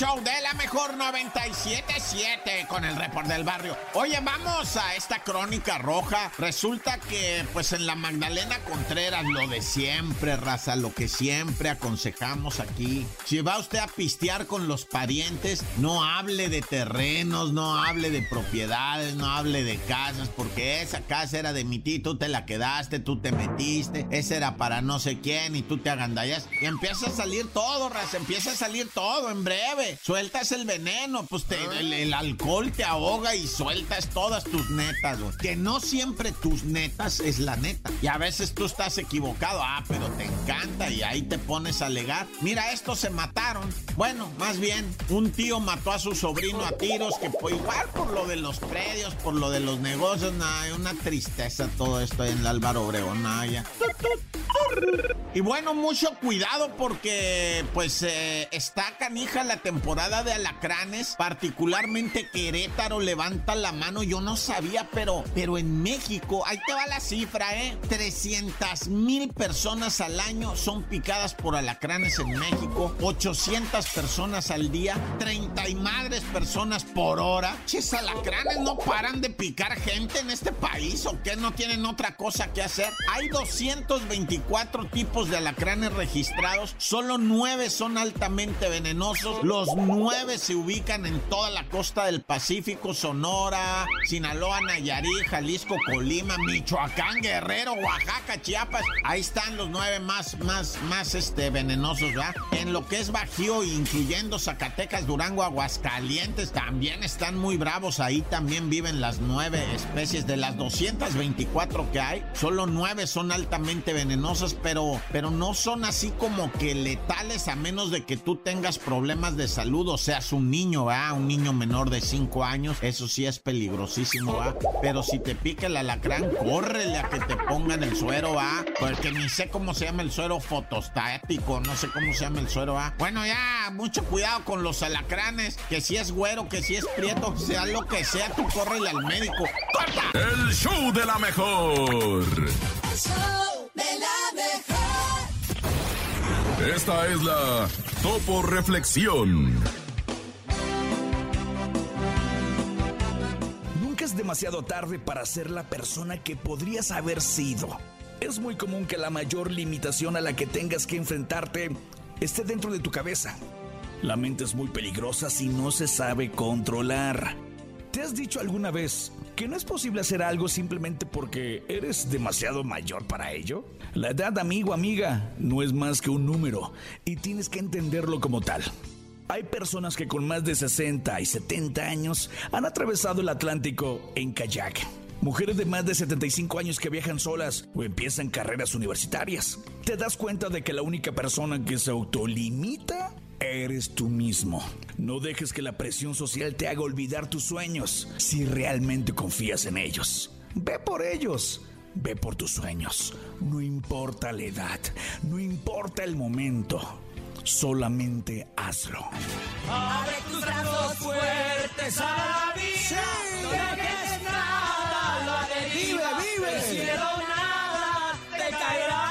show de la mejor 977 con el report del barrio. Oye, vamos a esta crónica roja. Resulta que, pues en la Magdalena Contreras, lo de siempre, raza, lo que siempre aconsejamos aquí. Si va usted a pistear con los parientes, no hable de terrenos, no hable de propiedades, no hable de casas, porque esa casa era de mi tío, tú te la quedaste, tú te metiste, esa era para no sé quién y tú te agandallas. Y empieza a salir todo, raza, empieza a salir todo en breve. Sueltas el veneno, pues te- el, el alcohol te ahoga y sueltas todas tus netas, güey. Que no siempre tus netas es la neta. Y a veces tú estás equivocado, ah, pero te encanta y ahí te pones a alegar. Mira, estos se mataron. Bueno, más bien, un tío mató a su sobrino a tiros, que fue igual por lo de los predios, por lo de los negocios, nada, una tristeza todo esto en el Álvaro Obregón, nada, ya. Y bueno, mucho cuidado porque pues eh, está canija la temporada de alacranes, particularmente Querétaro levanta la mano, yo no sabía, pero, pero en México, ahí te va la cifra, ¿eh? 300 mil personas al año son picadas por alacranes en México, 800 personas al día, 30 y madres personas por hora. Ches, alacranes no paran de picar gente en este país o qué no tienen otra cosa que hacer. Hay 224 tipos de alacranes registrados, solo 9 son altamente venenosos, los 9 se ubican en toda la costa del Pacífico, Sonora, Sinaloa, Nayarit, Jalisco, Colima, Michoacán, Guerrero, Oaxaca, Chiapas. Ahí están los 9 más, más, más este, venenosos, ¿verdad? En lo que es Bajío, incluyendo Zacatecas, Durango, Aguascalientes, también están muy bravos. Ahí también viven las 9 especies de las 224 que hay. Solo 9 son altamente venenosas, pero, pero no son así como que letales a menos de que tú tengas problemas de salud o seas un niño, ¿verdad? Un niño menor de 5 años. Eso sí es peligrosísimo, ¿va? Pero si te pica el alacrán, córrele a que te pongan el suero, ¿va? Porque ni sé cómo se llama el suero fotostático, no sé cómo se llama el suero, ¿va? Bueno, ya, mucho cuidado con los alacranes, que si es güero, que si es prieto, sea lo que sea, tú córrele al médico. ¡Corta! El show de la mejor. El show de la mejor. Esta es la Topo Reflexión. Nunca es demasiado tarde para ser la persona que podrías haber sido. Es muy común que la mayor limitación a la que tengas que enfrentarte esté dentro de tu cabeza. La mente es muy peligrosa si no se sabe controlar. ¿Te has dicho alguna vez que no es posible hacer algo simplemente porque eres demasiado mayor para ello? La edad, amigo, amiga, no es más que un número y tienes que entenderlo como tal. Hay personas que con más de 60 y 70 años han atravesado el Atlántico en kayak. Mujeres de más de 75 años que viajan solas o empiezan carreras universitarias. Te das cuenta de que la única persona que se autolimita eres tú mismo. No dejes que la presión social te haga olvidar tus sueños si realmente confías en ellos. Ve por ellos. Ve por tus sueños. No importa la edad, no importa el momento. Solamente hazlo. Abre tus brazos fuertes a la vida. No dejes nada, lo deriva. Vive, vive. Del cielo nada te caerá.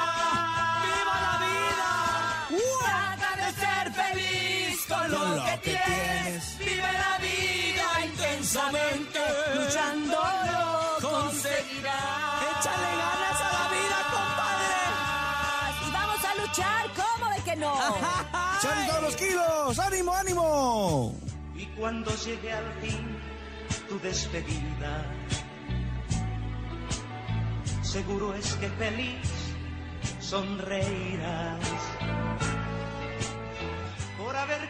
Con lo, que, tienes. Vive la vida intensamente. Luchándolo conseguirás. Échale ganas a la vida, Y vamos a luchar, ¿cómo de que no? ¡Son todos los kilos! ¡Ánimo, ánimo! Y cuando llegue al fin tu despedida, seguro es que feliz sonreirás por haber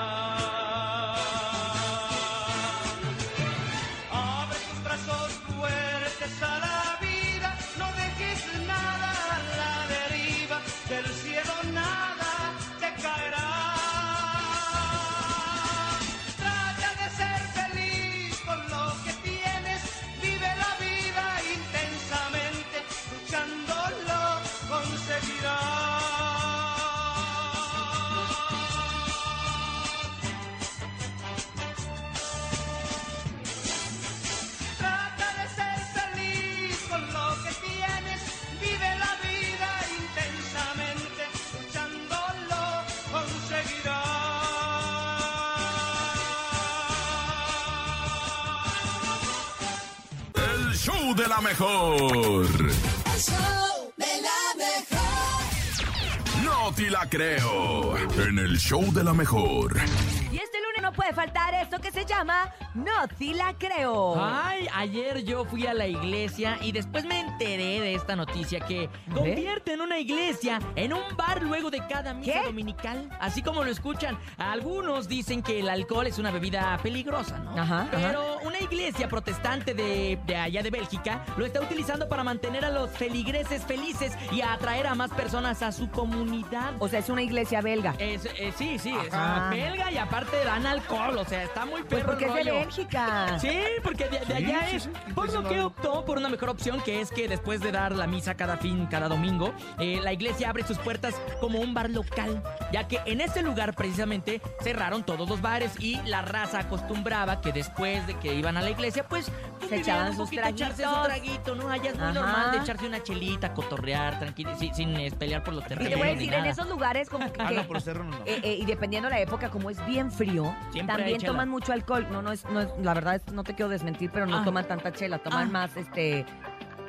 Show de la mejor. El show de la mejor. No te la creo. En el show de la mejor. No puede faltar esto que se llama No si la creo. Ay, ayer yo fui a la iglesia y después me enteré de esta noticia que convierten una iglesia en un bar luego de cada misa ¿Qué? dominical. Así como lo escuchan. Algunos dicen que el alcohol es una bebida peligrosa, ¿no? Ajá, Pero una iglesia protestante de, de allá de Bélgica lo está utilizando para mantener a los feligreses felices y a atraer a más personas a su comunidad. O sea, es una iglesia belga. Es, eh, sí, sí, es Ajá. belga y aparte dan alcohol, o sea, está muy Pues perro porque el es de rollo. Bélgica. Sí, porque de, de allá sí, es. sí, por lo que optó por una mejor opción, que es que después de dar la misa cada fin, cada domingo, eh, la iglesia abre sus puertas como un bar local, ya que en ese lugar precisamente cerraron todos los bares y la raza acostumbraba que después de que iban a la iglesia, pues convivían echaban un sus poquito, echarse su traguitos. traguito, ¿no? Allá es muy Ajá. normal de echarse una chelita, cotorrear, tranquilo, sin, sin, pelear por los Y terrenos. te voy a decir, en esos lugares como que... Ah, no, por los terrenos no. eh, eh, y dependiendo la época, como es bien frío, Siempre hay también chela. toman mucho alcohol. No, no es, no es, la verdad es, no te quiero desmentir, pero no Ah. toman tanta chela, toman Ah. más este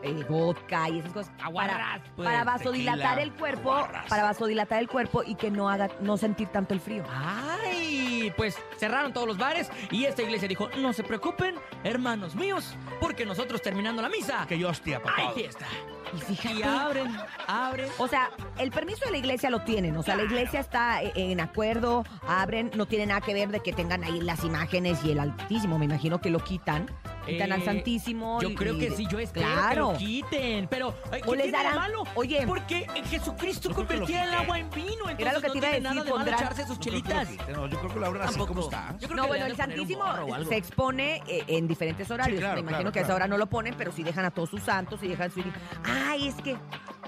eh, vodka y esas cosas. Aguarrás, para, pues, para vasodilatar tequila, el cuerpo, aguarrás. para vasodilatar el cuerpo y que no haga, no sentir tanto el frío. ¡Ay! Pues cerraron todos los bares y esta iglesia dijo, no se preocupen, hermanos míos, porque nosotros terminando la misa, Que yo hostia, papá. hay fiesta. Y fíjate. Y abren, abren. O sea, el permiso de la iglesia lo tienen. O sea, la iglesia está eh, en acuerdo, abren, no tiene nada que ver de que tengan ahí las imágenes y el altísimo. Me imagino que lo quitan. Quitan al Eh, Santísimo. Yo y- creo que sí, yo espero Claro. que lo quiten. Pero, ay, ¿qué O les tiene de darán- malo? Oye. Porque eh, Jesucristo lo convertía el agua en vino. Entonces Era lo que no te iba a decir, nada de malo pondrán- echarse sus No chelitas. quiten, no, yo creo que la abren así Tampoco. como está. Yo creo No, que bueno, el Santísimo se expone eh, en diferentes horarios. claro, Me imagino claro, que a esa hora no lo ponen, pero sí dejan a todos sus santos y dejan su... Ay, es que...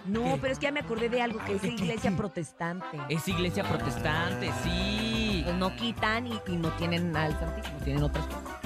No, ¿Qué? pero es que ya me acordé de algo, que es iglesia ¿Qué? protestante. Es iglesia protestante, sí. Pues no quitan y, y no tienen al Santísimo, tienen otras cosas.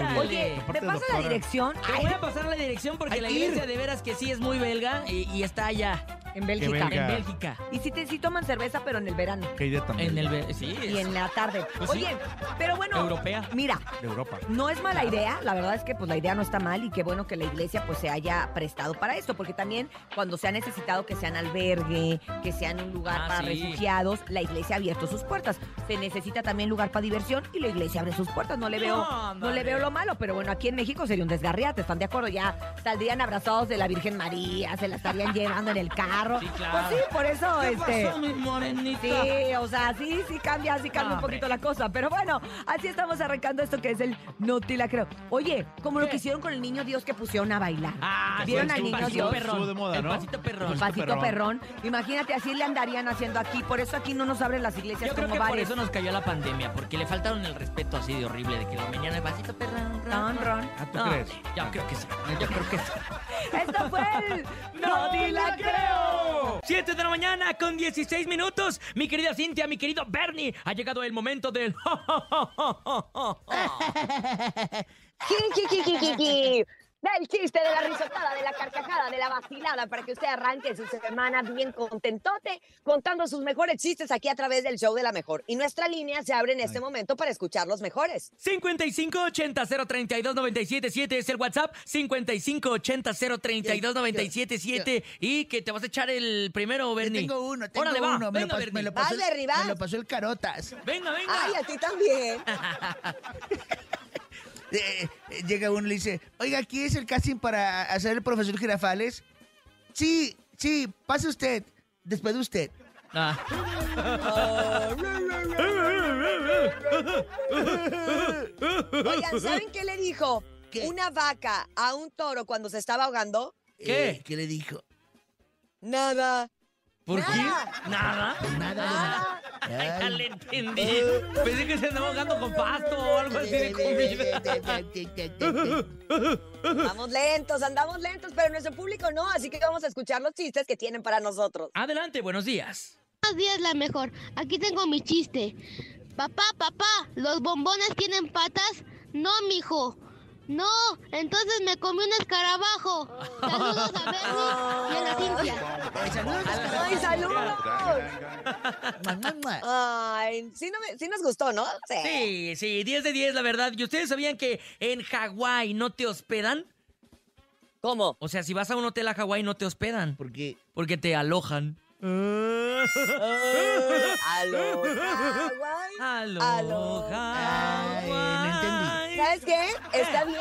Ándale. Oye, ¿me pasa la dirección? Te voy a pasar la dirección porque Hay la que iglesia de veras que sí es muy belga y, y está allá, En Bélgica. belga. en Bélgica. Y sí, te, sí toman cerveza, pero en el verano. Qué idea también. En el be- sí, Y en la tarde. Pues sí. Oye, pero bueno. Europea. Mira, De Europa. no es mala idea. La verdad es que pues la idea no está mal y qué bueno que la iglesia pues se haya prestado para esto. Porque también cuando se ha necesitado que sean albergue, que sean un lugar Ah, para sí. refugiados, la iglesia ha abierto sus puertas. Se necesita también lugar para diversión y la iglesia abre sus puertas. No le veo, no Ándale. le veo lo malo, pero bueno, aquí en México sería un desgarriate, ¿están de acuerdo? Ya saldrían abrazados de la Virgen María, se la estarían llevando en el carro. Sí, claro. Pues sí, por eso, ¿Qué este. pasó, mi morenita? Sí, o sea, sí, sí cambia, sí cambia un Hombre. poquito la cosa. Pero bueno, así estamos arrancando esto que es el No te la creo. Oye, como lo que hicieron con el niño Dios que pusieron a bailar. Ah, ¿Vieron sí, al niño pasito Dios? perrón. Estuvo de moda, el ¿no? pasito perrón. El Pasito perrón. perrón. Imagínate, así le andarían haciendo aquí. Por eso aquí no nos abren las iglesias Yo creo como que por eso nos cayó la pandemia, porque le faltaron el respeto así de horrible de que lo venían el pasito perrón. Ron, ron. Ah, ¿tú No, crees? Yo creo que sí. Yo creo que sí. Esto fue el No te la creo. 7 de la mañana con 16 minutos. Mi querida Cintia, mi querido Bernie, ha llegado el momento del. Del chiste, de la risotada, de la carcajada, de la vacilada, para que usted arranque su semana bien contentote, contando sus mejores chistes aquí a través del show de la mejor. Y nuestra línea se abre en este momento para escuchar los mejores. 5580-032-977 es el WhatsApp. 5580-032-977. Y que te vas a echar el primero, Yo Bernie. tengo uno, tengo Órale, va. uno. Me, Venga, lo, Bernie. me lo pasó, Vas, Berry, vas. me lo pasó el Carotas. Venga, venga. Ay, a ti también. Eh, eh, llega uno y le dice, oiga, ¿aquí es el casting para hacer el profesor Girafales? Sí, sí, pase usted, después de usted. Ah. Oigan, ¿saben qué le dijo ¿Qué? una vaca a un toro cuando se estaba ahogando? ¿Qué? Eh, ¿Qué le dijo? Nada. ¿Por Nada. qué? Nada. Nada, Ay, ya le entendí. Pensé que se andaba ahogando con pasto o algo así de comida. Andamos lentos, andamos lentos, pero nuestro público no, así que vamos a escuchar los chistes que tienen para nosotros. Adelante, buenos días. Buenos días, la mejor. Aquí tengo mi chiste. Papá, papá, ¿los bombones tienen patas? No, mijo. No, entonces me comí un escarabajo. Saludos a Bernie y a la Cintia. ¡Ay, saludos! Ay, sí, no me- sí nos gustó, ¿no? Sí, sí, 10 de 10, la verdad. ¿Y ustedes sabían que en Hawái no te hospedan? ¿Cómo? O sea, si vas a un hotel a Hawái no te hospedan. ¿Por qué? Porque te alojan. ¡Aló, Hawái! Aloha. Ay, no entendí. ¿Sabes qué? Está bien,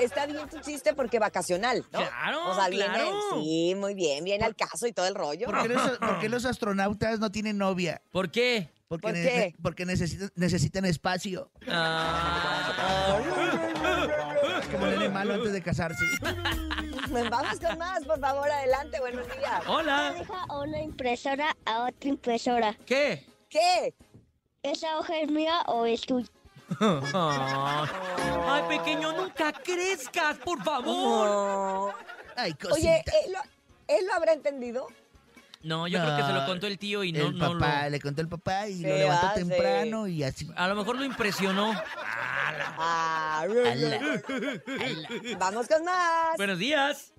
está bien tu chiste porque vacacional, ¿no? Claro, O sea, viene, claro. sí, muy bien, viene al caso y todo el rollo. ¿Por qué, los, por qué los astronautas no tienen novia? ¿Por qué? Porque, ¿Por ne- qué? porque necesitan, necesitan espacio. Ah, Es como nene malo antes de casarse. Vamos con más, por favor, adelante, buenos días. hola. Deja una impresora a otra impresora. ¿Qué? ¿Qué? ¿Esa hoja es mía o es tuya? Ay, pequeño, nunca crezcas, por favor. No. Ay, cosita. Oye, ¿él lo, él lo habrá entendido? No, yo creo que se lo contó el tío y no, el no papá, lo... le contó el papá y lo ¿Qué levantó hace? temprano y así. A lo mejor lo impresionó. Ah, Ala. Vamos con más. Buenos días.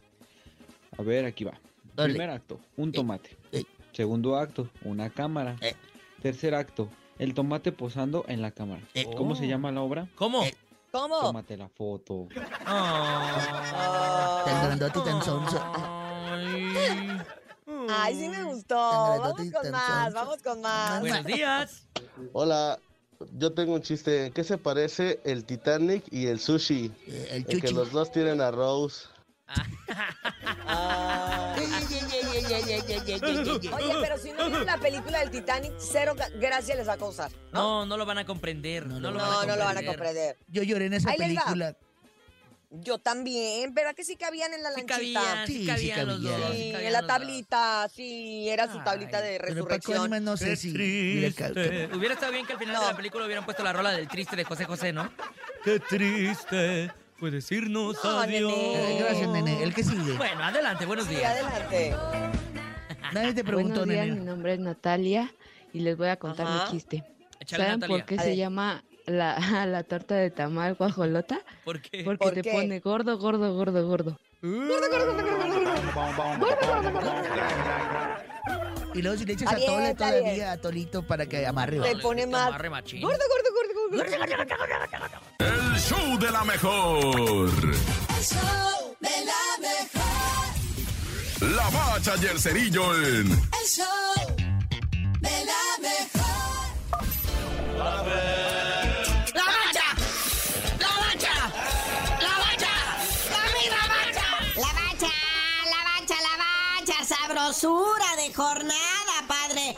A ver, aquí va. Dale. Primer acto, un tomate. eh. Segundo acto, una cámara. Eh. Tercer acto, el tomate posando en la cámara. Eh. ¿Cómo se Oh. llama la obra? ¿Cómo? Eh. ¿Cómo? Tómate la foto. Tan grandote y tan sonso. Ay. Ay, sí me gustó. Tan Vamos con más, vamos con más. Buenos días. Hola, yo tengo un chiste. ¿En qué se parece el Titanic y el sushi? Eh, El En que los dos tienen arroz. Ah. Oye, pero si no vieron la película del Titanic, cero gracias les va a causar. No, no, no lo van a comprender. No, no, lo, van a comprender. no lo, van a comprender. Yo lloré en esa Ahí película. Yo también, ¿verdad que sí cabían en la sí lanchita? Cabían, sí, sí, cabían, cabían los dos. Sí, en la tablita, sí, era su tablita Ay, de resurrección. Pero no sé si Hubiera estado bien que al final no. de la película hubieran puesto la rola del triste de José José, ¿no? Qué triste Puedes irnos No, adiós. nene. Eh, Gracias, nene. El que sigue. Bueno, adelante, buenos Sí, días. adelante. Nadie te preguntó, Buenos días, nene. mi nombre es Natalia y les voy a contar Ajá. mi chiste. Échale, ¿Saben Natalia. por qué A se ver. llama la, la torta de tamal guajolota? ¿Por qué? Porque ¿Por te qué? pone gordo, gordo, gordo, gordo. Y luego si le echas atole todavía, atolito para que amarre. Te le pone más. Gordo, gordo, gordo, gordo. El show de la mejor. El show de la mejor. La bacha y el cerillo en El show de la mejor. ¡La bacha! ¡La bacha! ¡La bacha! ¡La bacha! La bacha, la bacha, la bacha, sabrosura de jornada,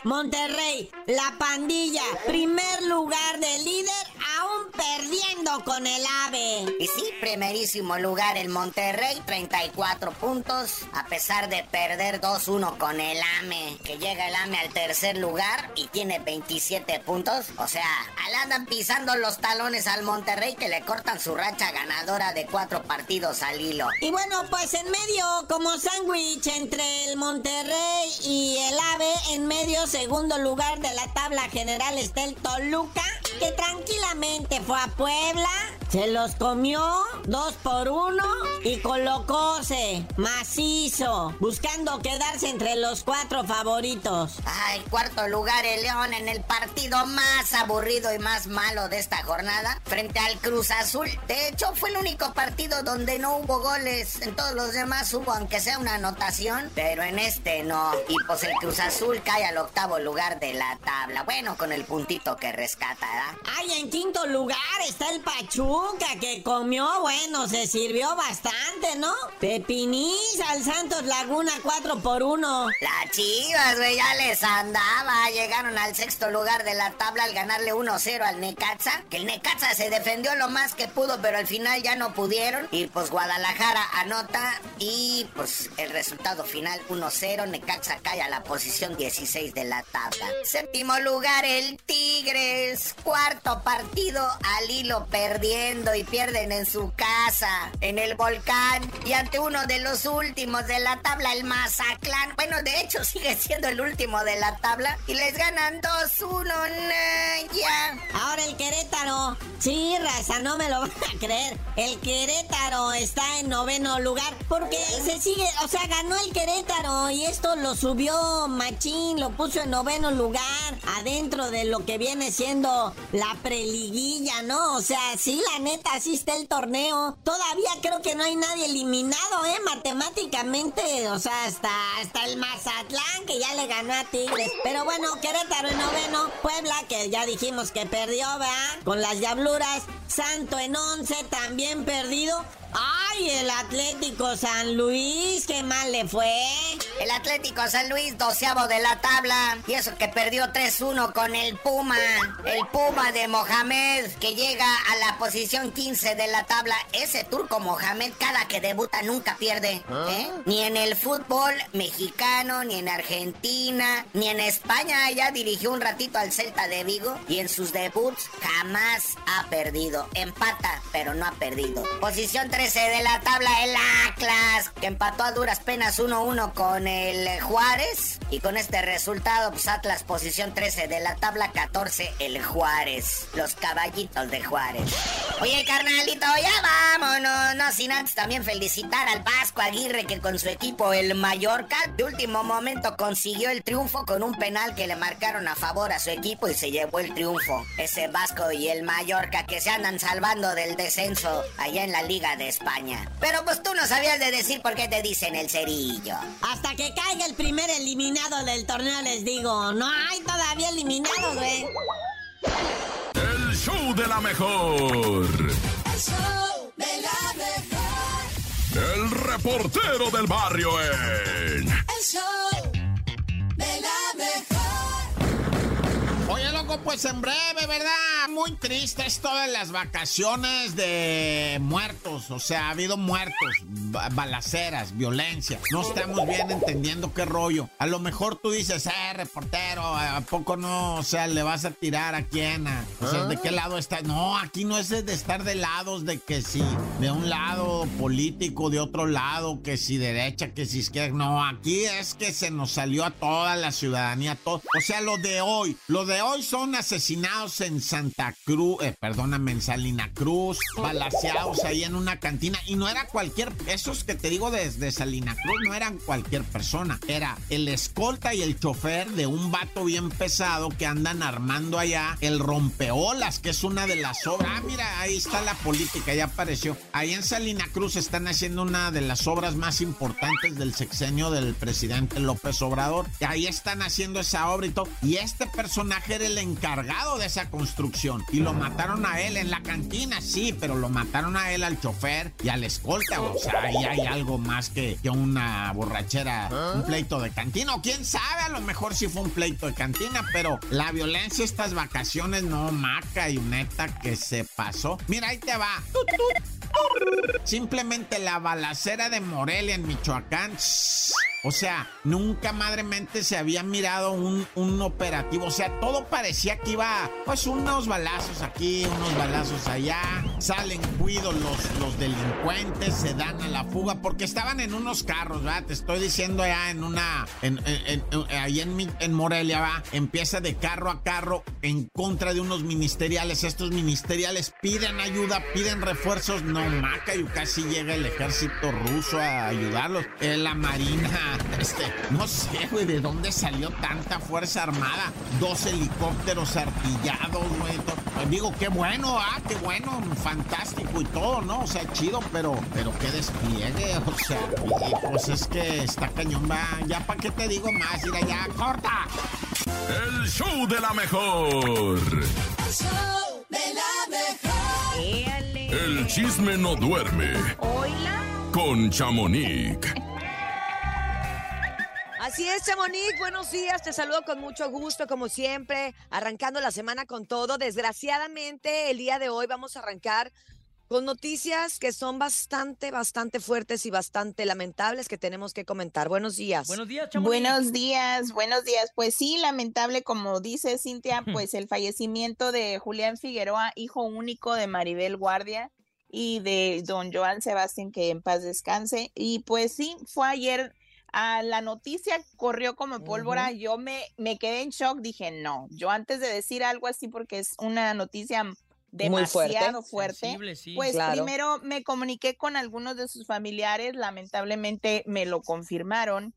Monterrey, la pandilla, primer lugar de líder, aún perdiendo con el AVE. Y sí, primerísimo lugar el Monterrey, 34 puntos, a pesar de perder 2-1 con el AME, que llega el AME al tercer lugar y tiene 27 puntos. O sea, al andan pisando los talones al Monterrey que le cortan su racha ganadora de cuatro partidos al hilo. Y bueno, pues en medio, como sándwich entre el Monterrey y el AVE, en medio, segundo lugar de la tabla general está el Toluca, que tranquilamente fue a Puebla, se los comió dos por uno y colocóse macizo, buscando quedarse entre los cuatro favoritos. Ay, cuarto lugar el León en el partido más aburrido y más malo de esta jornada frente al Cruz Azul. De hecho, fue el único partido donde no hubo goles. En todos los demás hubo, aunque sea una anotación, pero en este no. Y pues el Cruz Azul cae al octavo lugar de la tabla. Bueno, con el puntito que rescata, ¿verdad? Ay, en quinto lugar está el Pachuca, que comió, bueno, se sirvió bastante, ¿no? Pepiniz al Santos Laguna 4 por 1. Las chivas, güey, ya les andaba. Llegaron al sexto lugar de la tabla al ganarle 1-0 al Necaxa. Que el Necaxa se defendió lo más que pudo, pero al final ya no pudieron. Y pues Guadalajara anota. Y pues el resultado final 1-0. Necaxa cae a la posición 16 de la tabla. Séptimo lugar el Tigres. Cuarto partido al hilo perdiendo y pierden en su casa. En el volcán. Y ante uno de los últimos de la tabla, el Mazatlán. Bueno, de hecho sigue siendo el último de la tabla. Y les ganan 2-1. Ya. Ahora el Querétaro. Sí, raza, no me lo van a creer. El Querétaro está en noveno lugar porque se sigue, o sea, ganó el Querétaro y esto lo subió Machín, lo puso en noveno lugar, adentro de lo que viene siendo la preliguilla, ¿no? O sea, sí, la neta, así está el torneo. Todavía creo que no hay nadie eliminado, ¿eh? Matemáticamente, o sea, hasta, hasta el Mazatlán que ya le ganó a Tigres. Pero bueno, Querétaro en noveno, Puebla que ya dijimos que perdió, ¿verdad? Con las diabluras. Santo en once, también perdido. ¡Ay, el Atlético San Luis! ¡Qué mal le fue! El Atlético San Luis, doceavo de la tabla. Y eso que perdió 3-1 con el Puma. El Puma de Mohamed, que llega a la posición 15 de la tabla. Ese turco Mohamed, cada que debuta, nunca pierde. ¿eh? Ni en el fútbol mexicano, ni en Argentina, ni en España. Ya dirigió un ratito al Celta de Vigo. Y en sus debuts jamás ha perdido. Empata, pero no ha perdido. Posición 13 de la tabla, el Atlas, que empató a duras penas 1-1 con el Juárez. Y con este resultado, pues Atlas, posición 13 de la tabla, 14 el Juárez. Los caballitos de Juárez. Oye, carnalito, ya vámonos. No sin antes también felicitar al Vasco Aguirre, que con su equipo, el Mallorca, de último momento consiguió el triunfo con un penal que le marcaron a favor a su equipo y se llevó el triunfo. Ese Vasco y el Mallorca que se andan salvando del descenso allá en la Liga de España. Pero pues tú no sabías de decir por qué te dicen el cerillo. Hasta que caiga el primer eliminado del torneo, les digo. No hay todavía eliminado, güey. El show de la mejor. El show de la mejor. El reportero del barrio en. El show de la mejor. Oye, loco, pues en breve, ¿verdad? Muy triste esto de las vacaciones de muertos. O sea, ha habido muertos, ba- balaceras, violencia. No estamos bien entendiendo qué rollo. A lo mejor tú dices, eh, reportero, ¿a poco no? O sea, ¿le vas a tirar a quién? A- o sea, ¿de qué lado está? No, aquí no es de estar de lados, de que si de un lado político, de otro lado, que si derecha, que si izquierda. No, aquí es que se nos salió a toda la ciudadanía, todo. O sea, lo de hoy, lo de hoy son asesinados en Santa Cruz, eh, perdóname, en Salina Cruz, balaseados ahí en una cantina. Y no era cualquier, esos que te digo desde Salina Cruz, no eran cualquier persona. Era el escolta y el chofer de un vato bien pesado que andan armando allá el rompeolas, que es una de las obras. Ah, mira, ahí está la política, ya apareció. Ahí en Salina Cruz están haciendo una de las obras más importantes del sexenio del presidente López Obrador. Ahí están haciendo esa obra y todo. Y este personaje era el encargado de esa construcción. Y lo mataron a él en la cantina, sí, pero lo mataron a él, al chofer y al escolta. O sea, ahí hay algo más que, que una borrachera, un pleito de cantina. O quién sabe, a lo mejor sí fue un pleito de cantina, pero la violencia estas vacaciones, no, maca y neta que se pasó. Mira, ahí te va. Simplemente la balacera de Morelia en Michoacán. O sea, nunca madremente se había mirado un, un operativo. O sea, todo parecía que iba, pues, unos balazos aquí, unos balazos allá. Salen cuidos los, los delincuentes, se dan a la fuga, porque estaban en unos carros, ¿verdad? Te estoy diciendo allá en una, en, en- en- ahí en Morelia, va. Empieza de carro a carro en contra de unos ministeriales. Estos ministeriales piden ayuda, piden refuerzos. No, maca, y casi llega el ejército ruso a ayudarlos. Eh, la marina, este, no sé, güey, de dónde salió tanta fuerza armada. Dos helicópteros artillados, güey. pues digo, qué bueno, ah, qué bueno, fantástico y todo, ¿no? O sea, chido, pero, pero qué despliegue, o sea, y, pues es que está cañón, va. Ya, ¿para qué te digo más? Mira, ya, corta. El show de la mejor. El show de la mejor. El chisme no duerme. Hola. Con Chamonix. Así es, Chamonix, buenos días, te saludo con mucho gusto, como siempre, arrancando la semana con todo. Desgraciadamente, el día de hoy vamos a arrancar con noticias que son bastante, bastante fuertes y bastante lamentables que tenemos que comentar. Buenos días. Buenos días, Buenos días, buenos días. Pues sí, lamentable, como dice Cintia, pues el fallecimiento de Julián Figueroa, hijo único de Maribel Guardia. Y de don Joan Sebastián, que en paz descanse. Y pues sí, fue ayer. a la noticia corrió como pólvora, yo me, me quedé en shock, dije, no, yo antes de decir algo así, porque es una noticia demasiado fuerte, Sensible, sí. pues Claro. primero me comuniqué con algunos de sus familiares, lamentablemente me lo confirmaron.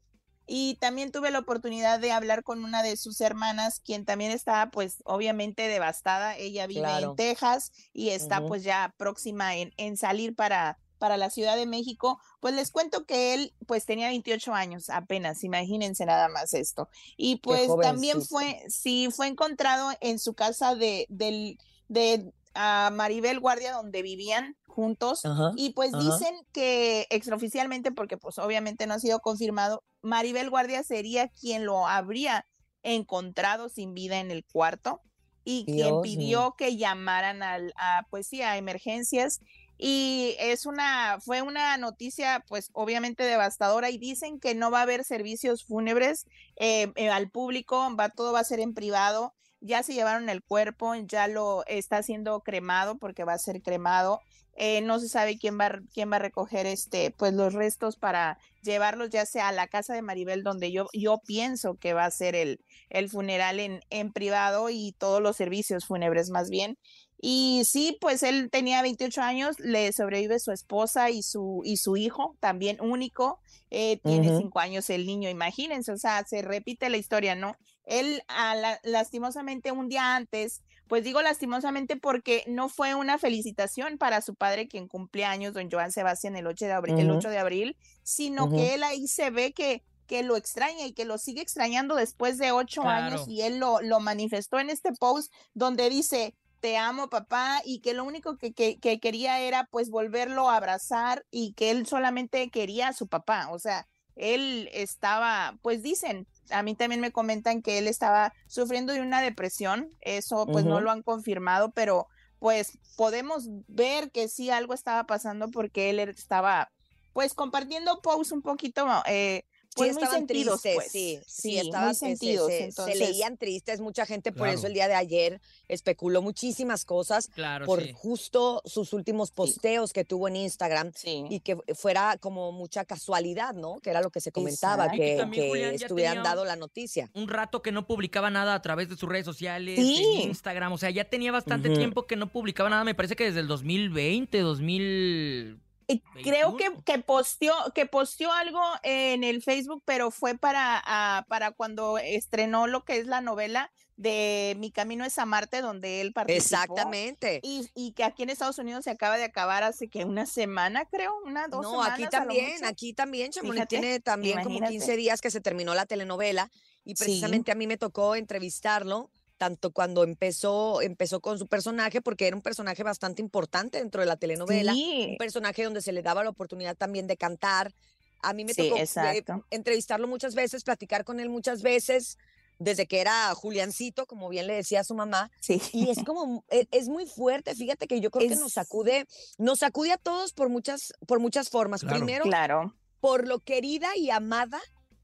Y también tuve la oportunidad de hablar con una de sus hermanas, quien también está, pues, obviamente devastada. Ella vive Claro. en Texas y está, pues, ya próxima en, en salir para, para la Ciudad de México. Pues les cuento que él, pues, tenía 28 años apenas, imagínense nada más esto. Y pues también fue, sí, fue encontrado en su casa de, del, de ah, Maribel Guardia, donde vivían juntos. Ajá, Y pues ajá. dicen que extraoficialmente, porque pues obviamente no ha sido confirmado, Maribel Guardia sería quien lo habría encontrado sin vida en el cuarto y quien mío. pidió que llamaran al, a, pues sí, a emergencias. Y es una, fue una noticia, pues obviamente devastadora, y dicen que no va a haber servicios fúnebres eh, eh, al público, va, todo va a ser en privado. Ya se llevaron el cuerpo, ya lo está siendo cremado porque va a ser cremado. Eh, no se sabe quién va, a- quién va a recoger este, pues los restos para llevarlos ya sea a la casa de Maribel, donde yo, yo pienso que va a ser el, el funeral en, en privado y todos los servicios fúnebres más bien. Y sí, pues él tenía 28 años, le sobrevive su esposa y su, y su hijo, también único, eh, tiene Ujú. cinco años el niño, imagínense, o sea, se repite la historia, ¿no? Él, ah, la- lastimosamente, un día antes, pues digo lastimosamente porque no fue una felicitación para su padre, quien cumplía años, don Joan Sebastián, el 8 de abril, el Ujú. 8 de abril sino que él ahí se ve que que lo extraña y que lo sigue extrañando después de ocho años y él lo, lo manifestó en este post donde dice, te amo papá y que lo único que, que, que quería era pues volverlo a abrazar y que él solamente quería a su papá, o sea, él estaba, pues dicen, a mí también me comentan que él estaba sufriendo de una depresión, eso pues no lo han confirmado, pero pues podemos ver que sí algo estaba pasando porque él estaba pues compartiendo posts un poquito eh, pues sí, muy estaban sentidos, tristes, pues. sí, sí, muy estaban, se- sentidos. se, se entonces, leían tristes, mucha gente por Claro. eso el día de ayer especuló muchísimas cosas Claro, por sí. justo sus últimos posteos que tuvo en Instagram sí. y que fuera como mucha casualidad, ¿no? Que era lo que se comentaba, Exacto. Y que que, también que Julián estuvieran dado la noticia. un rato que no publicaba nada a través de sus redes sociales, Sí. en Instagram, o sea, ya tenía bastante tiempo que no publicaba nada, me parece que desde el 2020, 2000... Y creo que, 21. que posteó, que posteó algo en el Facebook, pero fue para, ah, para cuando estrenó lo que es la novela de Mi Camino es a Marte, donde él participó. Exactamente. Y, y que aquí en Estados Unidos se acaba de acabar hace que una semana, creo, una, dos No, semanas. aquí a lo también, aquí también, Chamonix, Fíjate, tiene también como imagínate. 15 días que se terminó la telenovela y Sí. precisamente a mí me tocó entrevistarlo tanto cuando empezó, empezó con su personaje, porque era un personaje bastante importante dentro de la telenovela, Sí. un personaje donde se le daba la oportunidad también de cantar. A mí me Sí, tocó eh, entrevistarlo muchas veces, platicar con él muchas veces, desde que era Juliancito, como bien le decía a su mamá, Sí. y es como, e- es, muy fuerte, fíjate que yo creo que nos Es- sacude, nos sacude a todos por muchas, por muchas formas. Claro. Primero, Claro. por lo querida y amada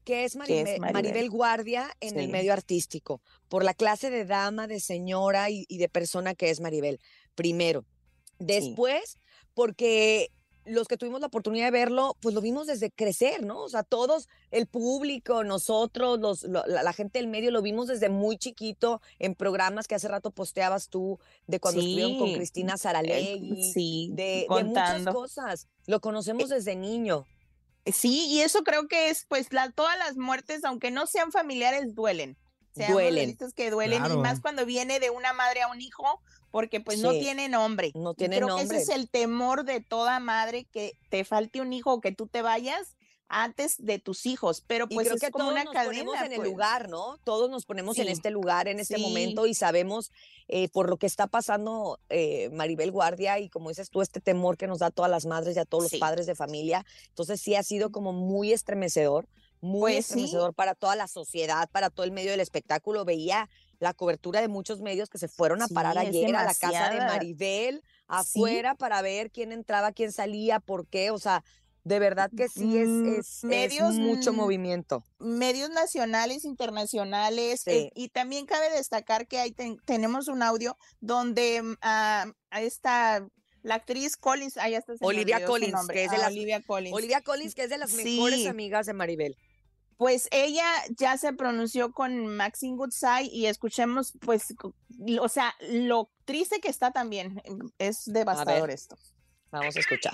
que es, Que Maribel, es Maribel. Maribel Guardia en el medio artístico, por la clase de dama, de señora y, y de persona que es Maribel, primero. Después, porque los que tuvimos la oportunidad de verlo, pues lo vimos desde crecer, ¿no? O sea, todos, el público, nosotros, los, lo- la, la gente del medio, lo vimos desde muy chiquito en programas que hace rato posteabas tú, de cuando estuvieron con Cristina eh, Saralegui, sí, de, de muchas cosas. Lo conocemos desde niño. Sí, y eso creo que es, pues, la, todas las muertes, aunque no sean familiares, duelen. Seamos Duelen. que duelen, Claro. y más cuando viene de una madre a un hijo, porque pues no tiene nombre. No tiene creo que nombre. ese es el temor de toda madre, que te falte un hijo o que tú te vayas antes de tus hijos, pero Y pues creo es que como todos una nos cadena. ponemos en el pues. lugar, ¿no? Todos nos ponemos en este lugar, en este Sí. momento y sabemos eh, por lo que está pasando eh, Maribel Guardia y como dices tú, este temor que nos da a todas las madres y a todos Sí. los padres de familia. Entonces sí ha sido como muy estremecedor, muy Pues estremecedor para toda la sociedad, para todo el medio del espectáculo. Veía la cobertura de muchos medios que se fueron a parar ayer a la casa de. Maribel, afuera, para ver quién entraba, quién salía, por qué. O sea, de verdad que sí es, Mm, es medios, mucho mm, movimiento. medios nacionales, internacionales, Sí. eh, y también cabe destacar que ahí ten- tenemos un audio donde a esta la actriz Collins, ah, ya está. Olivia Collins, que es de Ah, las Olivia Collins. Olivia Collins, que es de las Sí. mejores amigas de Maribel. Pues ella ya se pronunció con Maxine Goodside y escuchemos, pues, o sea, lo triste que está también. Es devastador esto. Vamos a escuchar.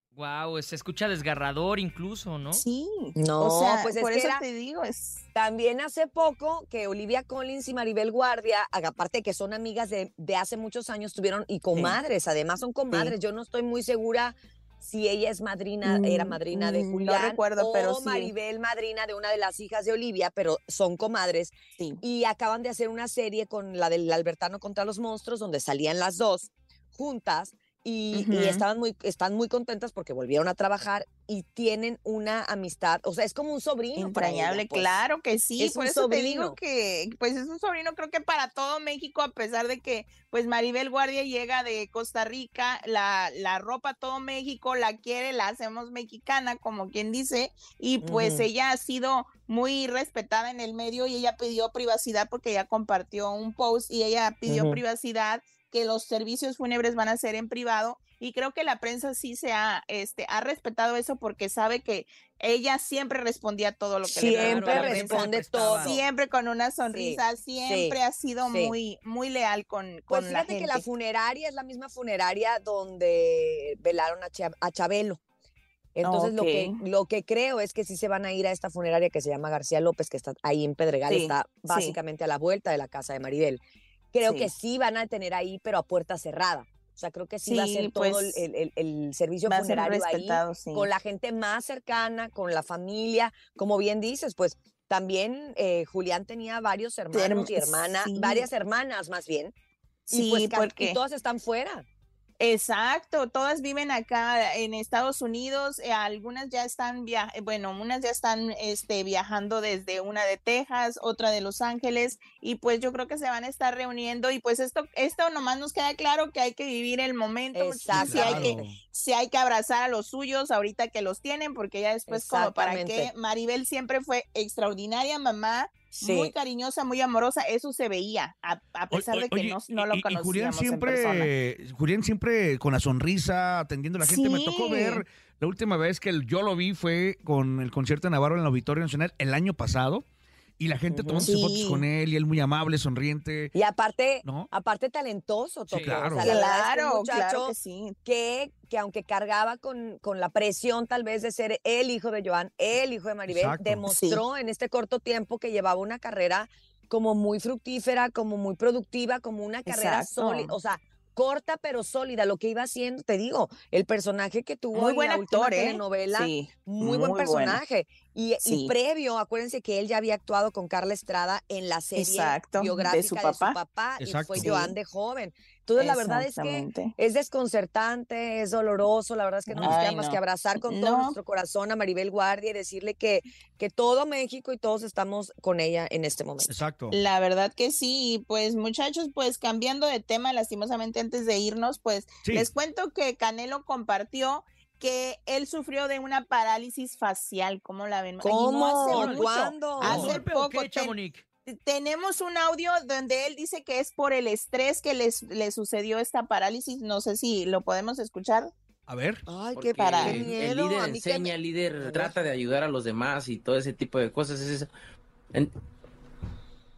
Wow, se escucha desgarrador incluso, ¿no? Sí. No, o sea, pues es por que eso era- te digo, es También hace poco que Olivia Collins y Maribel Guardia, aparte de que son amigas de, de hace muchos años, tuvieron y comadres, además son comadres. Yo no estoy muy segura si ella es madrina, era Mm, madrina de mm, no Julián recuerdo, o pero sí. Maribel madrina de una de las hijas de Olivia, pero son comadres. Y acaban de hacer una serie con la del Albertano contra los monstruos, donde salían las dos juntas. Y, estaban muy, están muy contentas porque volvieron a trabajar y tienen una amistad, o sea, es como un sobrino ella, entrañable, pues. claro que sí, Es por eso te digo que pues es un sobrino creo que para todo México, a pesar de que pues Maribel Guardia llega de Costa Rica, la, la ropa todo México la quiere, la hacemos mexicana, como quien dice, y pues ella ha sido muy respetada en el medio y ella pidió privacidad porque ella compartió un post y ella pidió privacidad que los servicios fúnebres van a ser en privado y creo que la prensa sí se ha, este, ha respetado eso porque sabe que ella siempre respondía todo lo que le Siempre responde todo. Siempre con una sonrisa, siempre sí, ha sido sí. muy, muy leal con, Pues con la fíjate gente. que la funeraria es la misma funeraria donde velaron a, Cha- a Chabelo. Entonces lo, que, lo que creo es que sí se van a ir a esta funeraria que se llama García López, que está ahí en Pedregal, Sí, está sí. básicamente a la vuelta de la casa de Maribel. Creo Sí. que sí van a tener ahí, pero a puerta cerrada. O sea, creo que sí, va a ser todo el, pues, el- el- servicio funerario ahí, sí. con la gente más cercana, con la familia. Como bien dices, pues también eh, Julián tenía varios hermanos y Herm- hermanas, varias hermanas más bien. Sí, y pues porque- y todas están fuera. Exacto, todas viven acá en Estados Unidos, eh, algunas ya están via eh, bueno, unas ya están este viajando desde una de Texas, otra de Los Ángeles y pues yo creo que se van a estar reuniendo y pues esto esto nomás nos queda claro que hay que vivir el momento, Exacto. si hay que si hay que abrazar a los suyos ahorita que los tienen porque ya después como para qué. Maribel siempre fue extraordinaria mamá, Sí. muy cariñosa, muy amorosa, eso se veía a, a pesar de que Oye, no, no lo y conocíamos Julián en persona. siempre, Julián siempre con la sonrisa, atendiendo a la gente. Me tocó ver, la última vez que yo lo vi fue con el concierto de Navarro en el Auditorio Nacional el año pasado. Y la gente tomando sus fotos Sí. con él y él muy amable, sonriente. Y aparte, ¿No? aparte talentoso, Topo. claro. O sea, es que Claro, muchacho claro que sí. que, que aunque cargaba con, con la presión tal vez de ser el hijo de Joan, el hijo de Maribel, Exacto. demostró en este corto tiempo que llevaba una carrera como muy fructífera, como muy productiva, como una carrera Exacto. sólida, o sea, corta pero sólida, lo que iba haciendo, te digo, el personaje que tuvo Muy en buen la última actor, ¿eh? telenovela, Sí, muy, muy buen personaje. Y Sí. previo, acuérdense que él ya había actuado con Carla Estrada en la serie Exacto, de biográfica de su papá. y fue Sí. Joan de joven. Entonces, la verdad es que es desconcertante, es doloroso, la verdad es que no nos Ay, queda más no. que abrazar con todo No. nuestro corazón a Maribel Guardia y decirle que, que todo México y todos estamos con ella en este momento. Exacto. La verdad que sí, y pues muchachos, pues cambiando de tema, lastimosamente antes de irnos, pues Sí. les cuento que Canelo compartió que él sufrió de una parálisis facial, ¿cómo la ven? No ¿Cómo? hace mucho, ¿Cuándo? Hace ¿Golpe o poco. qué, ten- Chamonix? tenemos un audio donde él dice que es por el estrés que les, le sucedió esta parálisis, no sé si lo podemos escuchar. A ver. Ay, qué para el, líder a enseña, el líder trata de ayudar a los demás y todo ese tipo de cosas. es eso. En-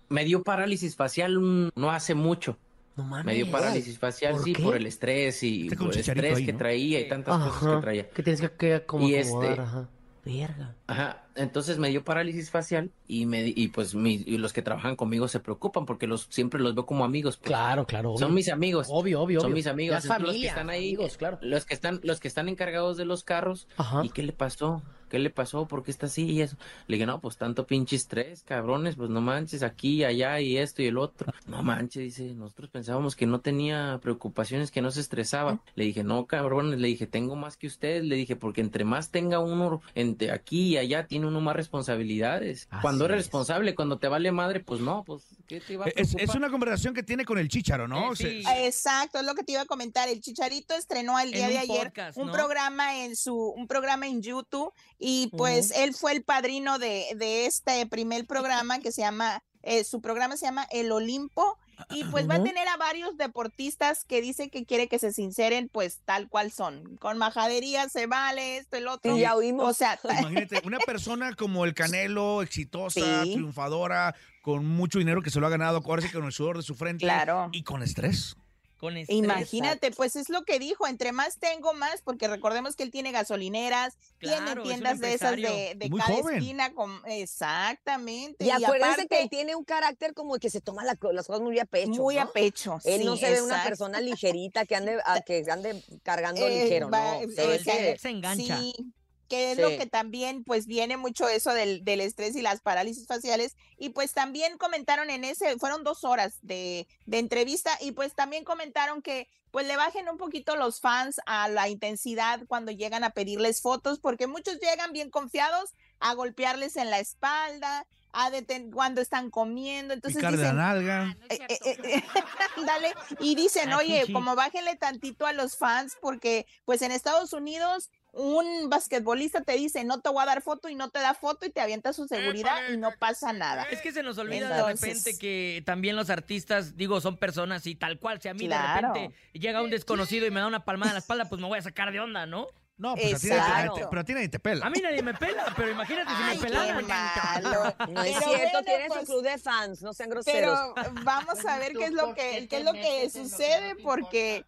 me dio parálisis facial un- no hace mucho. No mames. Me dio parálisis facial, ¿Por sí, qué? por el estrés y por el estrés ahí, que ¿no? traía y tantas cosas que traía. Que tienes que, que como Y acomodar, este- ajá. Verga. Ajá, entonces me dio parálisis facial y me di- y pues mi- y los que trabajan conmigo se preocupan porque los siempre los veo como amigos. pues. Claro, claro. obvio. Son mis amigos. Obvio, obvio, Son obvio. mis amigos. Entonces, los que familia, están ahí, amigos, claro. los que están los que están encargados de los carros. Ajá. ¿Y qué le pasó? ¿Qué le pasó? ¿Por qué está así y eso? Le dije, no, pues tanto pinche estrés, cabrones, pues no manches, aquí, y allá y esto y el otro. No manches, dice, nosotros pensábamos que no tenía preocupaciones, que no se estresaba. Le dije, no, cabrones, le dije, tengo más que ustedes, le dije, porque entre más tenga uno entre aquí y allá, tiene uno más responsabilidades. cuando eres responsable, cuando te vale madre, pues no, pues, ¿qué te va a Es, es preocupar? una conversación que tiene con el chícharo, ¿no? Eh, Se- Exacto, es lo que te iba a comentar. El Chicharito estrenó el día En de un ayer podcast, un ¿no? programa en su, un programa en YouTube y pues él fue el padrino de, de este primer programa que se llama, eh, su programa se llama El Olimpo y pues va a tener a varios deportistas que dice que quiere que se sinceren pues tal cual son. Con majadería se vale esto, el otro. Sí, ya oímos. O sea, Imagínate, una persona como el Canelo, exitosa, Sí. triunfadora, con mucho dinero que se lo ha ganado, ahora sí que con el sudor de su frente. Claro. Y con estrés. Con Imagínate, pues es lo que dijo, entre más tengo más, porque recordemos que él tiene gasolineras, Claro, tiene es tiendas de esas de, de cada joven. esquina, con, exactamente. Y acuérdense aparte- que él tiene un carácter como que se toma la las cosas muy a pecho. Muy a pecho, Él no se ve una persona ligerita que ande, a- que ande cargando Eh, ligero, va- ¿no? Se ve eh, que- Sí, que es lo que también pues viene mucho eso del, del estrés y las parálisis faciales y pues también comentaron en ese, fueron dos horas de, de entrevista y pues también comentaron que pues le bajen un poquito los fans a la intensidad cuando llegan a pedirles fotos porque muchos llegan bien confiados a golpearles en la espalda, a deten- cuando están comiendo, entonces la nalga. eh, eh, eh, Dale, y dicen, Ah, oye, como bájenle tantito a los fans, porque pues en Estados Unidos un basquetbolista te dice, no te voy a dar foto y no te da foto y te avienta su seguridad y no pasa nada. Es que se nos olvida Entonces- de repente que también los artistas, digo, son personas y tal cual. Si a mí Claro. de repente llega un desconocido y me da una palmada en la espalda, pues me voy a sacar de onda, ¿no? No, pues a ti nadie te- pero a ti nadie te pela. A mí nadie me pela, pero imagínate si Ay, me pelaran. No es Pero cierto, bueno, tiene pues, su club de fans, no sean groseros. Pero vamos a ver qué es lo que, qué es lo que sucede, porque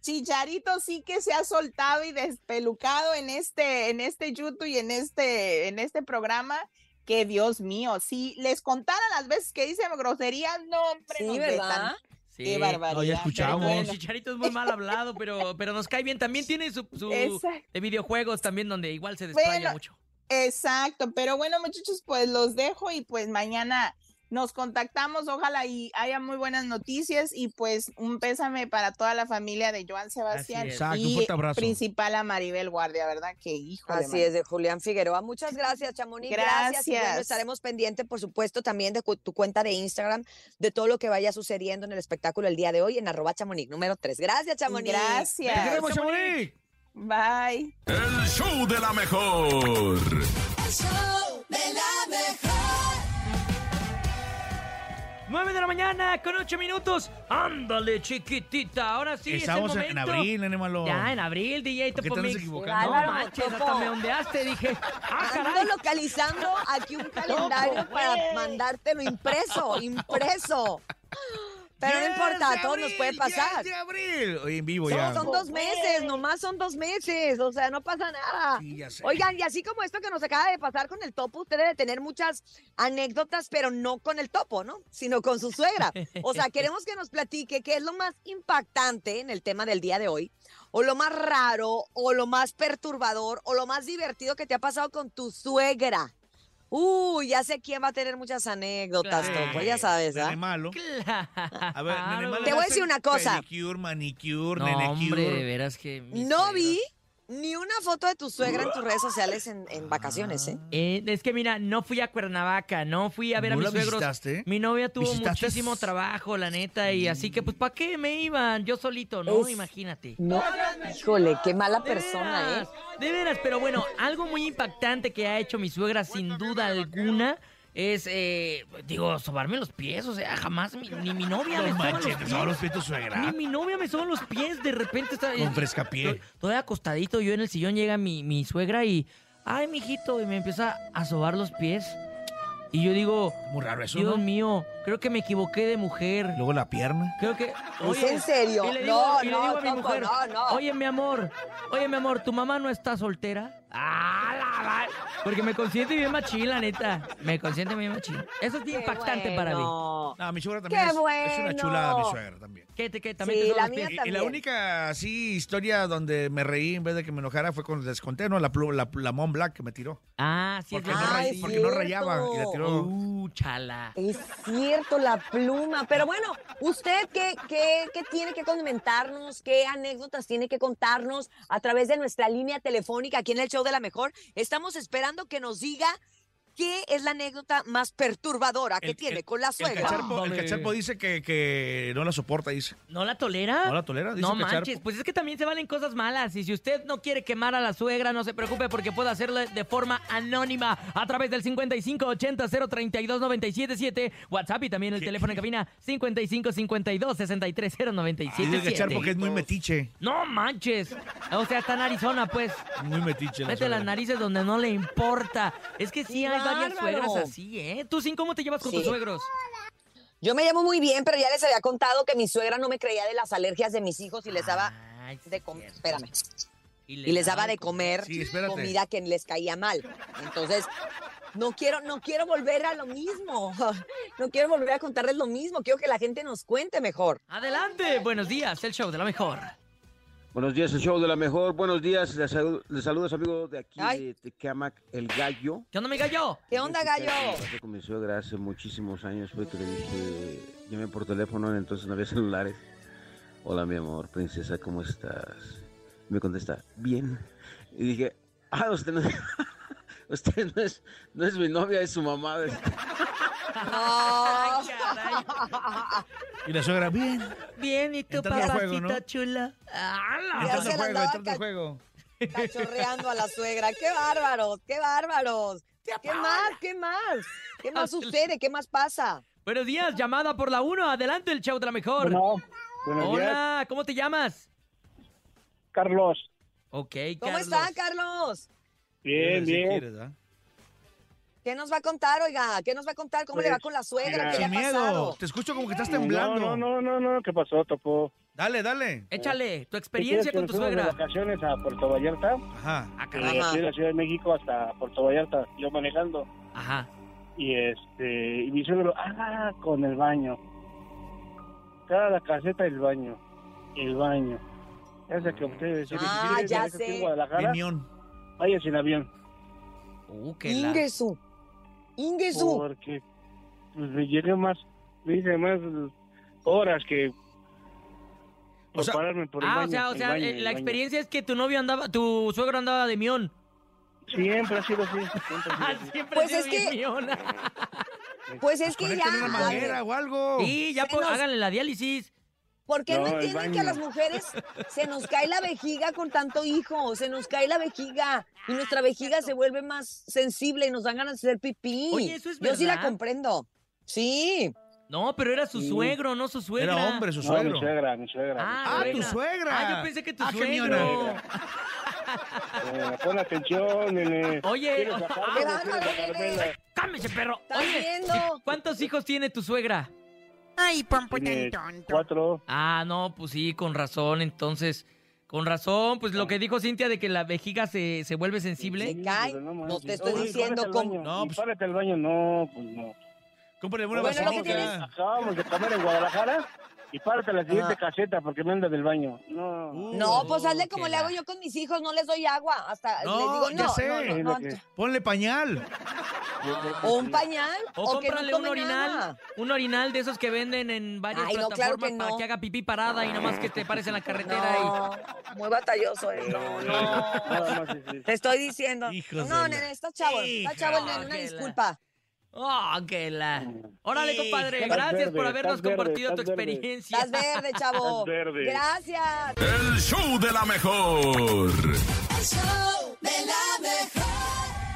Chicharito sí que se ha soltado y despelucado en este, en este YouTube y en este, en este programa. Que Dios mío, si les contara las veces que dice groserías, no, hombre, Sí, nos ¿verdad? Sí. Qué barbaridad. Pero escuchamos. bueno, Chicharito es muy mal hablado, pero, pero nos cae bien. También tiene su, de videojuegos también donde igual se desplaya Bueno, mucho. Exacto, pero bueno, muchachos, pues los dejo y pues mañana nos contactamos, ojalá y haya muy buenas noticias y pues un pésame para toda la familia de Joan Sebastián es. Exacto, un y principal a Maribel Guardia, ¿verdad? Que hijo Así es, de Julián Figueroa. Muchas gracias, Chamonix. Gracias. Y bueno, Gracias. estaremos pendientes, por supuesto, también de tu cuenta de Instagram, de todo lo que vaya sucediendo en el espectáculo el día de hoy en arroba Chamonix número 3. Gracias, Chamonix. Gracias. ¡Te queremos, Chamonix! Bye. El show de la mejor. El show 9 de la mañana con 8 minutos. Ándale, chiquitita. Ahora sí Estamos es en- el en momento. abril, nene malo. Ya, en abril, DJ ¿Por qué te Topo Mix. equivocando? No Bárbaro, manches, hasta Topo. me ondeaste. Dije, ah, Ando localizando aquí un calendario para mandártelo impreso, impreso. Pero no ¡Diez importa, a todos nos puede pasar. 10 de abril. Oye, en vivo Son, ya. son dos meses, nomás son dos meses, o sea, no pasa nada. Sí, ya sé. Oigan, y así como esto que nos acaba de pasar con el topo, usted debe tener muchas anécdotas, pero no con el topo, ¿no? Sino con su suegra. O sea, queremos que nos platique qué es lo más impactante en el tema del día de hoy, o lo más raro, o lo más perturbador, o lo más divertido que te ha pasado con tu suegra. Uy, ya sé quién va a tener muchas anécdotas, Claro. Topo, ya sabes, Nene ¿ah? malo. A ver, nene Claro. malo. Te voy a decir una cosa. Pedicure, manicure, No, nenecure. hombre, de veras que... No vi ni una foto de tu suegra en tus redes sociales en, en vacaciones, ¿eh? Eh, es que mira, no fui a Cuernavaca, no fui a ver a ¿No mis suegros. visitaste? Mi novia tuvo ¿Visitaste? muchísimo trabajo, la neta, y así que pues ¿para qué me iban? Yo solito, ¿no? Es- Imagínate. No, híjole, qué mala persona, ¿eh? De veras, pero bueno, algo muy impactante que ha hecho mi suegra sin duda alguna es, eh, digo, sobarme los pies, o sea, jamás mi- ni mi novia me soba los pies. soba los pies tu suegra. Ni mi novia me soba los pies, de repente está... Con frescapié. Estoy acostadito, yo en el sillón llega mi, mi suegra y, ay, mijito, y me empieza a sobar los pies. Y yo digo, Muy raro eso, Dios ¿no? mío, creo que me equivoqué de mujer. Luego la pierna. Creo que. ¿Es en serio? Y le digo, No, y le no, digo a mi mujer, no, no. Oye, mi amor, oye, mi amor, ¿tu mamá no está soltera? ¡Ah, la va- Porque me consiente bien machín, la neta. Me consiente bien machín. Eso es Qué impactante para mí. bueno. No, mi suegra también ¡Qué es, es una bueno! chulada, mi suegra también. ¿Qué, te- qué? ¿También Sí, te la mía? Y, y la única así historia donde me reí en vez de que me enojara fue cuando les conté, ¿no? La, la, la Mont Black que me tiró. Ah, sí, Porque, es no, es porque no rayaba y la tiró. Uh, chala. Es cierto, la pluma. Pero bueno, ¿usted qué, qué, qué tiene que comentarnos? ¿Qué anécdotas tiene que contarnos a través de nuestra línea telefónica aquí en el show de la mejor? Estamos esperando que nos diga qué es la anécdota más perturbadora que El- tiene el- con la El suegra. cacharpo, el cacharpo dice que, que no la soporta, dice. ¿No la tolera? ¿No la tolera? Dice No el cacharpo. manches, pues es que también se valen cosas malas. Y si usted no quiere quemar a la suegra, no se preocupe porque puede hacerlo de forma anónima a través del 5580-032-977, WhatsApp y también el teléfono en cabina 5552-630977. Dice el cacharpo que es muy metiche. No manches. O sea, está en Arizona, pues. Muy metiche la Mete suegra. las narices donde no le importa. Es que sí ¡Qué hay varias suegras así, ¿eh? ¿Tú, Sin, cómo te llevas con Sí. tus suegros? Yo me llamo muy bien, pero ya les había contado que mi suegra no me creía de las alergias de mis hijos y les daba Ay, de comer. Espérame. Y Y les daba de comer Sí, comida que les caía mal. Entonces, no quiero, no quiero volver a lo mismo. No quiero volver a contarles lo mismo. Quiero que la gente nos cuente mejor. Adelante, buenos días, el show de la mejor. Buenos días, el show de la mejor. Buenos días, les, saludo- les saludos amigos de aquí Ay. de Tecamac, el gallo. ¿Qué onda, mi gallo? ¿Qué onda, gallo? Pasé con mi suegra hace muchísimos años, fue que le dije, llamé por teléfono, entonces no había celulares. Hola, mi amor, princesa, ¿cómo estás? Y me contesta, bien. Y dije, ah, usted no, usted no es, no es mi novia, es su mamá. Y la suegra, bien. Bien, ¿y tu Entrando al papacita juego, ¿no? chula? ¡Hala! Ya Entrando se al la juego, andaba entrando al ca- juego. Cachorreando a la suegra. ¡Qué bárbaros! ¡Qué bárbaros! ¿Qué más? ¿Qué más? ¿Qué más sucede? ¿Qué más pasa? Buenos días, llamada por la 1. Adelante, el show de la mejor. Bueno, buenos Hola, ¿cómo te llamas? Carlos. Ok, ¿Cómo Carlos. está, Carlos? Bien, Si bien. ¿Qué nos va a contar, oiga? ¿Qué nos va a contar? ¿Cómo le va Pues, con la suegra? mira. ¿Qué le ha Sin miedo. pasado? Te escucho como que estás temblando. No, no, no, no, no, ¿qué pasó, Topo? Dale, dale. Échale, tu ¿Qué experiencia con tu suegra. de vacaciones a Puerto Vallarta. Ajá. Ah, Eh, caray. Ajá. fui de la Ciudad de México hasta Puerto Vallarta, yo manejando. Ajá. Y este, y mi suegro, ah, con el baño. Cada caseta el baño. El baño. Ese que ustedes Ah, ya sé. Vaya sin avión. Uh, qué la... Ingesu. Porque pues, me llegué más, me hice más horas que O sea- pararme por el Ah, baño. o sea, o sea, baño, eh, la baño. experiencia es que tu novio andaba, tu suegro andaba de mión. Siempre ha sido así. Siempre ha sido Ah, así. siempre Pues ha es sido que- mión. Pues es que ya. Una manguera o algo. Sí, ya pues, nos- háganle la diálisis. ¿Por qué no, entienden que a las mujeres se nos cae la vejiga con tanto hijo? Se nos cae la vejiga y nuestra vejiga se vuelve más sensible y nos dan ganas de hacer pipí. Oye, ¿eso es Yo sí la comprendo. Sí. No, pero era su Sí. suegro, no su suegra. Era hombre, su No, mi suegro. suegra, mi suegra. Ah, Ah, tu suegra. Ah, yo pensé que tu Ah, suegro. Eh, pon atención, nene. Oye, ¿Quieres o- bajarme ¡Qué o bárbaro, quieres bajármela? ¡Cámese, perro! ¿Estás Oye, viendo? ¿y ¿cuántos hijos tiene tu suegra? Ay, pompo Tiene tan tonto. cuatro. Ah, no, pues sí, con razón, entonces. Con razón, pues lo que dijo Cintia de que la vejiga se, se vuelve sensible. Se cae. no te estoy Oye, diciendo cómo. No, pues- párate al baño, no, pues no. Cómprale una Bueno, basilica. Acabamos de comer en Guadalajara y párate a la siguiente Ajá. caseta porque me anda del baño. No. Uh, No, pues hazle como le hago yo con mis hijos, no les doy agua. Hasta No, les digo, ya no, sé. no, no, no, Fíjate. Ponle pañal. O un pañal. O, que no cómprale un orinal, nada. un orinal de esos que venden en varias Ay, no, claro plataformas que para que haga pipí parada y nomás que te pares en la carretera No, muy batalloso es. No, no. Te estoy diciendo. Hijos no, nene, está chavo. Está chavo el nene, una disculpa. ¡Oh, que la! Órale, Sí. compadre, Estás gracias por habernos verde, compartido tu experiencia. Estás verde, chavo. Estás verde. Gracias. El show de la mejor. El show de la mejor.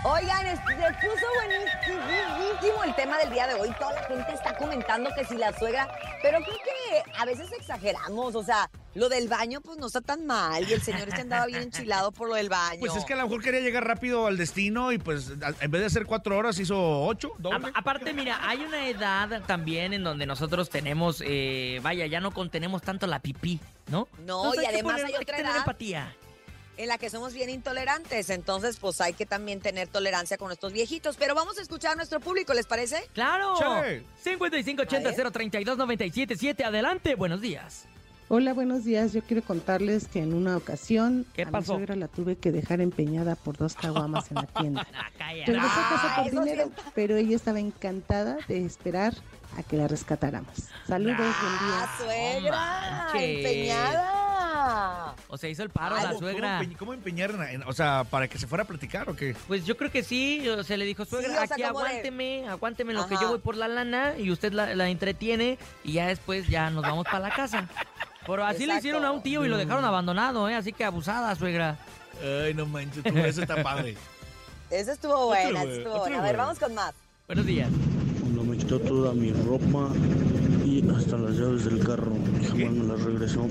Oigan, es- se puso buenísimo el tema del día de hoy. Toda la gente está comentando que si la suegra, pero creo que a veces exageramos. O sea, lo del baño, pues no está tan mal. Y el señor este andaba bien enchilado por lo del baño. Pues es que a lo mejor quería llegar rápido al destino y pues a- en vez de hacer cuatro horas hizo ocho, doble. A- aparte, mira, hay una edad también en donde nosotros tenemos, eh, vaya, ya no contenemos tanto la pipí, ¿no? No, Entonces y hay que además poner- hay que otra tener edad. empatía. En la que somos bien intolerantes. Entonces, pues hay que también tener tolerancia con nuestros viejitos. Pero vamos a escuchar a nuestro público, ¿les parece? ¡Claro! 5580-032-977. Adelante, buenos días. Hola, buenos días. Yo quiero contarles que en una ocasión ¿Qué a mi pasó? suegra la tuve que dejar empeñada por dos caguamas en la tienda. Regresó a casa por dinero, pero ella estaba encantada de esperar a que la rescatáramos. Saludos, buen día. ¡Ah, suegra! manches. ¡Empeñada! O sea, hizo el paro la ¿cómo- suegra. ¿Cómo, empe- cómo empeñaron? en- o sea, para que se fuera a platicar o qué? Pues yo creo que sí, o sea, le dijo, suegra, o sea, aquí como de- aguánteme, aguánteme lo que Ajá. yo voy por la lana y usted la, la entretiene y ya después ya nos vamos para la casa. Pero así le Exacto. hicieron a un tío y lo dejaron abandonado, ¿eh? Así que abusada, suegra. Ay, no manches, tú, eso está padre. Esa estuvo buena, esa güey, estuvo otro buena. A ver, güey. vamos con más. Buenos días. Cuando me quitó toda mi ropa y hasta las llaves del carro, jamás me las regresó.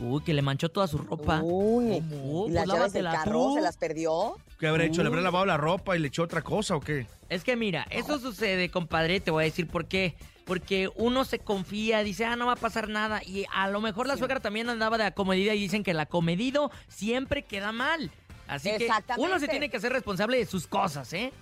Uy, que le manchó toda su ropa. Uy. ¿y Pues las llaves del carro tú. se las perdió? ¿Qué habrá hecho? ¿Le habrá lavado la ropa y le echó otra cosa o qué? Es que mira, eso sucede, compadre, te voy a decir por qué. Porque uno se confía, dice, ah, no va a pasar nada. Y a lo mejor la suegra también andaba de acomedida y dicen que el acomedido siempre queda mal. Así que uno se tiene que hacer responsable de sus cosas, ¿eh?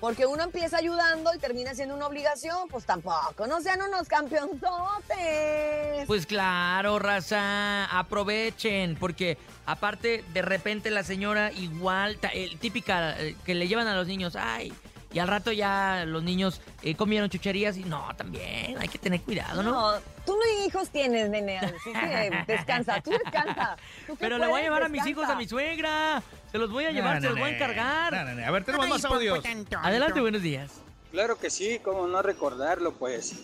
Porque uno empieza ayudando y termina siendo una obligación, pues tampoco, no sean unos campeonzotes. Pues claro, raza, aprovechen, porque aparte de repente la señora igual, típica eh, que le llevan a los niños, ay, y al rato ya los niños eh, comieron chucherías y no, también hay que tener cuidado, ¿no? No, tú no hijos tienes, nene, así que descansa, tú descansa. Tú Pero le voy a llevar a mis hijos a mi suegra, se los voy a llevar, No, se los no, voy a no, encargar. no, no, no. A ver, tenemos más audios. Adelante, buenos días. Claro que sí, cómo no recordarlo, pues.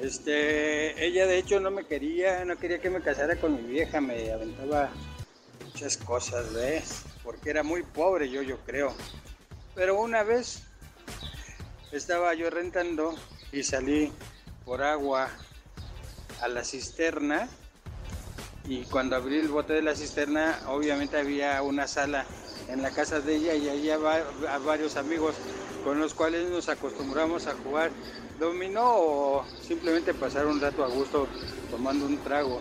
Este, ella de hecho no me quería, no quería que me casara con mi vieja, me aventaba muchas cosas, ¿ves? Porque era muy pobre yo, yo creo. Pero una vez estaba yo rentando y salí por agua a la cisterna y cuando abrí el bote de la cisterna obviamente había una sala en la casa de ella y allá va a varios amigos con los cuales nos acostumbramos a jugar dominó o simplemente pasar un rato a gusto tomando un trago.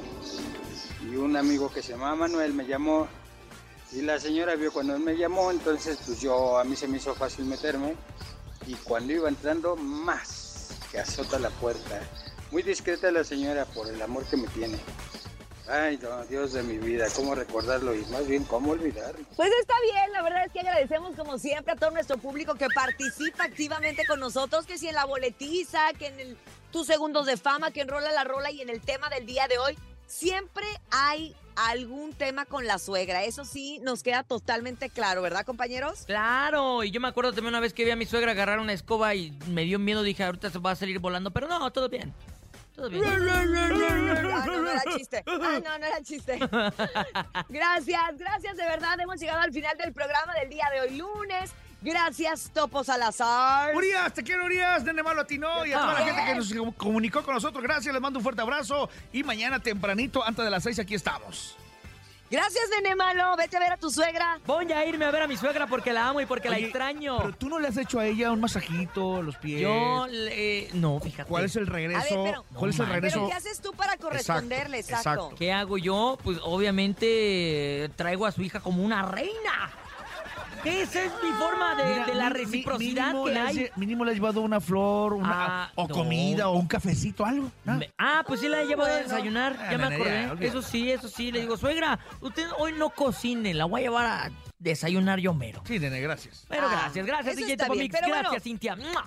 Y un amigo que se llama Manuel me llamó y la señora vio cuando él me llamó, entonces pues yo a mí se me hizo fácil meterme y cuando iba entrando más que azota la puerta. Muy discreta la señora por el amor que me tiene. Ay, no, Dios de mi vida, cómo recordarlo y más bien cómo olvidarlo. Pues está bien, la verdad es que agradecemos como siempre a todo nuestro público que participa activamente con nosotros, que si en la boletiza, que en el tus segundos de fama, que enrola la rola y en el tema del día de hoy, siempre hay algún tema con la suegra. Eso sí nos queda totalmente claro, ¿verdad, compañeros? Claro, y yo me acuerdo también una vez que vi a mi suegra agarrar una escoba y me dio miedo, dije, ahorita se va a salir volando, pero no, todo bien. Todo bien. Ah, no, no era chiste. Ah, no, no era chiste. Gracias, gracias de verdad. Hemos llegado al final del programa del día de hoy, lunes. Gracias, Topo Salazar. Urias, te quiero, Urias, Nene Malo Latino y a toda la gente que nos comunicó con nosotros. Gracias, les mando un fuerte abrazo. Y mañana tempranito, antes de las seis, aquí estamos. Gracias, nene malo. Vete a ver a tu suegra. Voy a irme a ver a mi suegra porque la amo y porque la extraño. Pero tú no le has hecho a ella un masajito, los pies. Yo, le- no, fíjate. ¿Cuál es el regreso? A ver, pero- ¿Cuál es el regreso? Pero ¿qué haces tú para corresponderle? Exacto. ¿Qué hago yo? Pues obviamente eh, traigo a su hija como una reina. Esa es mi forma de, Mira, de la mi- mi- reciprocidad mínimo que le has hay. mínimo le has llevado una flor, una, Ah, o no. comida, o un cafecito, algo. ¿no? Me- Ah, pues sí la llevo a Bueno. desayunar, Ah, ya me ya, acordé. olvídalo. eso sí, eso sí. Le digo, suegra, usted hoy no cocine, la voy a llevar a desayunar yo mero. Sí, nene, gracias. Pero Ah, gracias, gracias, eso DJ está bien, Topomix. pero Gracias, bueno. Cintia. ¡Mua!